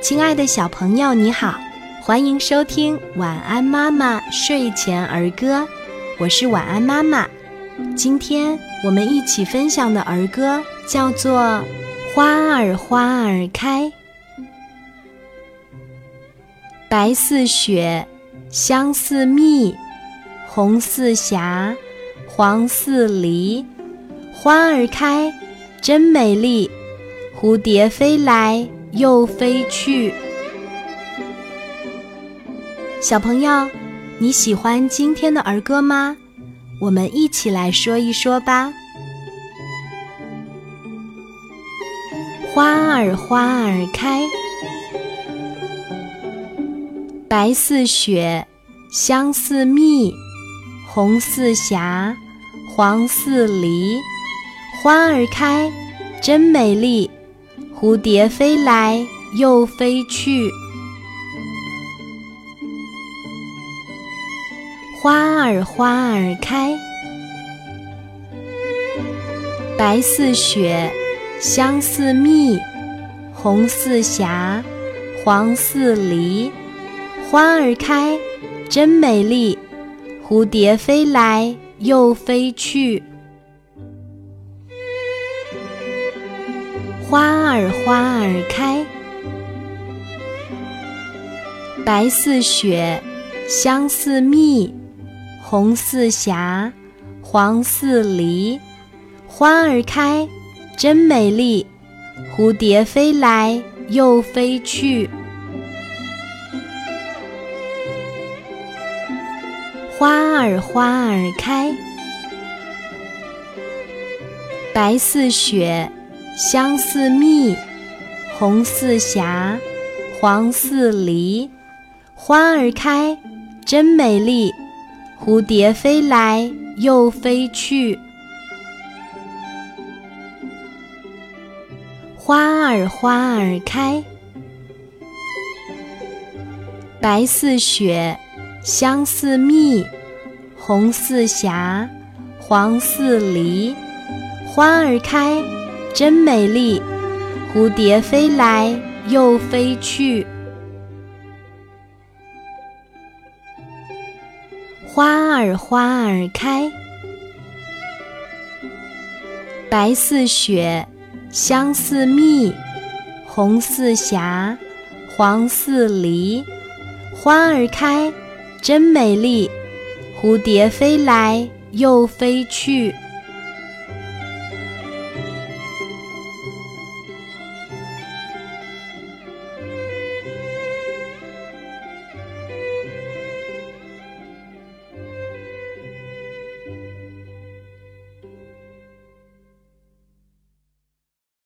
亲爱的小朋友，你好，欢迎收听《晚安妈妈睡前儿歌》，我是晚安妈妈。今天我们一起分享的儿歌叫做《花儿花儿开》，白似雪，香似蜜，红似霞，黄似梨，花儿开，真美丽。蝴蝶飞来又飞去。小朋友，你喜欢今天的儿歌吗？我们一起来说一说吧。花儿花儿开，白似雪，香似蜜，红似霞，黄似梨。花儿开，真美丽。蝴蝶飞来又飞去，花儿花儿开，白似雪，香似蜜，红似霞，黄似梨。花儿开，真美丽。蝴蝶飞来又飞去。花儿花儿开，白似雪，香似蜜，红似霞，黄似梨。花儿开，真美丽。蝴蝶飞来又飞去。花儿花儿开，白似雪。香似蜜，红似霞，黄似梨。花儿开，真美丽。蝴蝶飞来又飞去。花儿花儿开，白似雪，香似蜜，红似霞，黄似梨。花儿开。真美丽，蝴蝶飞来又飞去。花儿花儿开，白似雪，香似蜜，红似霞，黄似梨。花儿开，真美丽，蝴蝶飞来又飞去。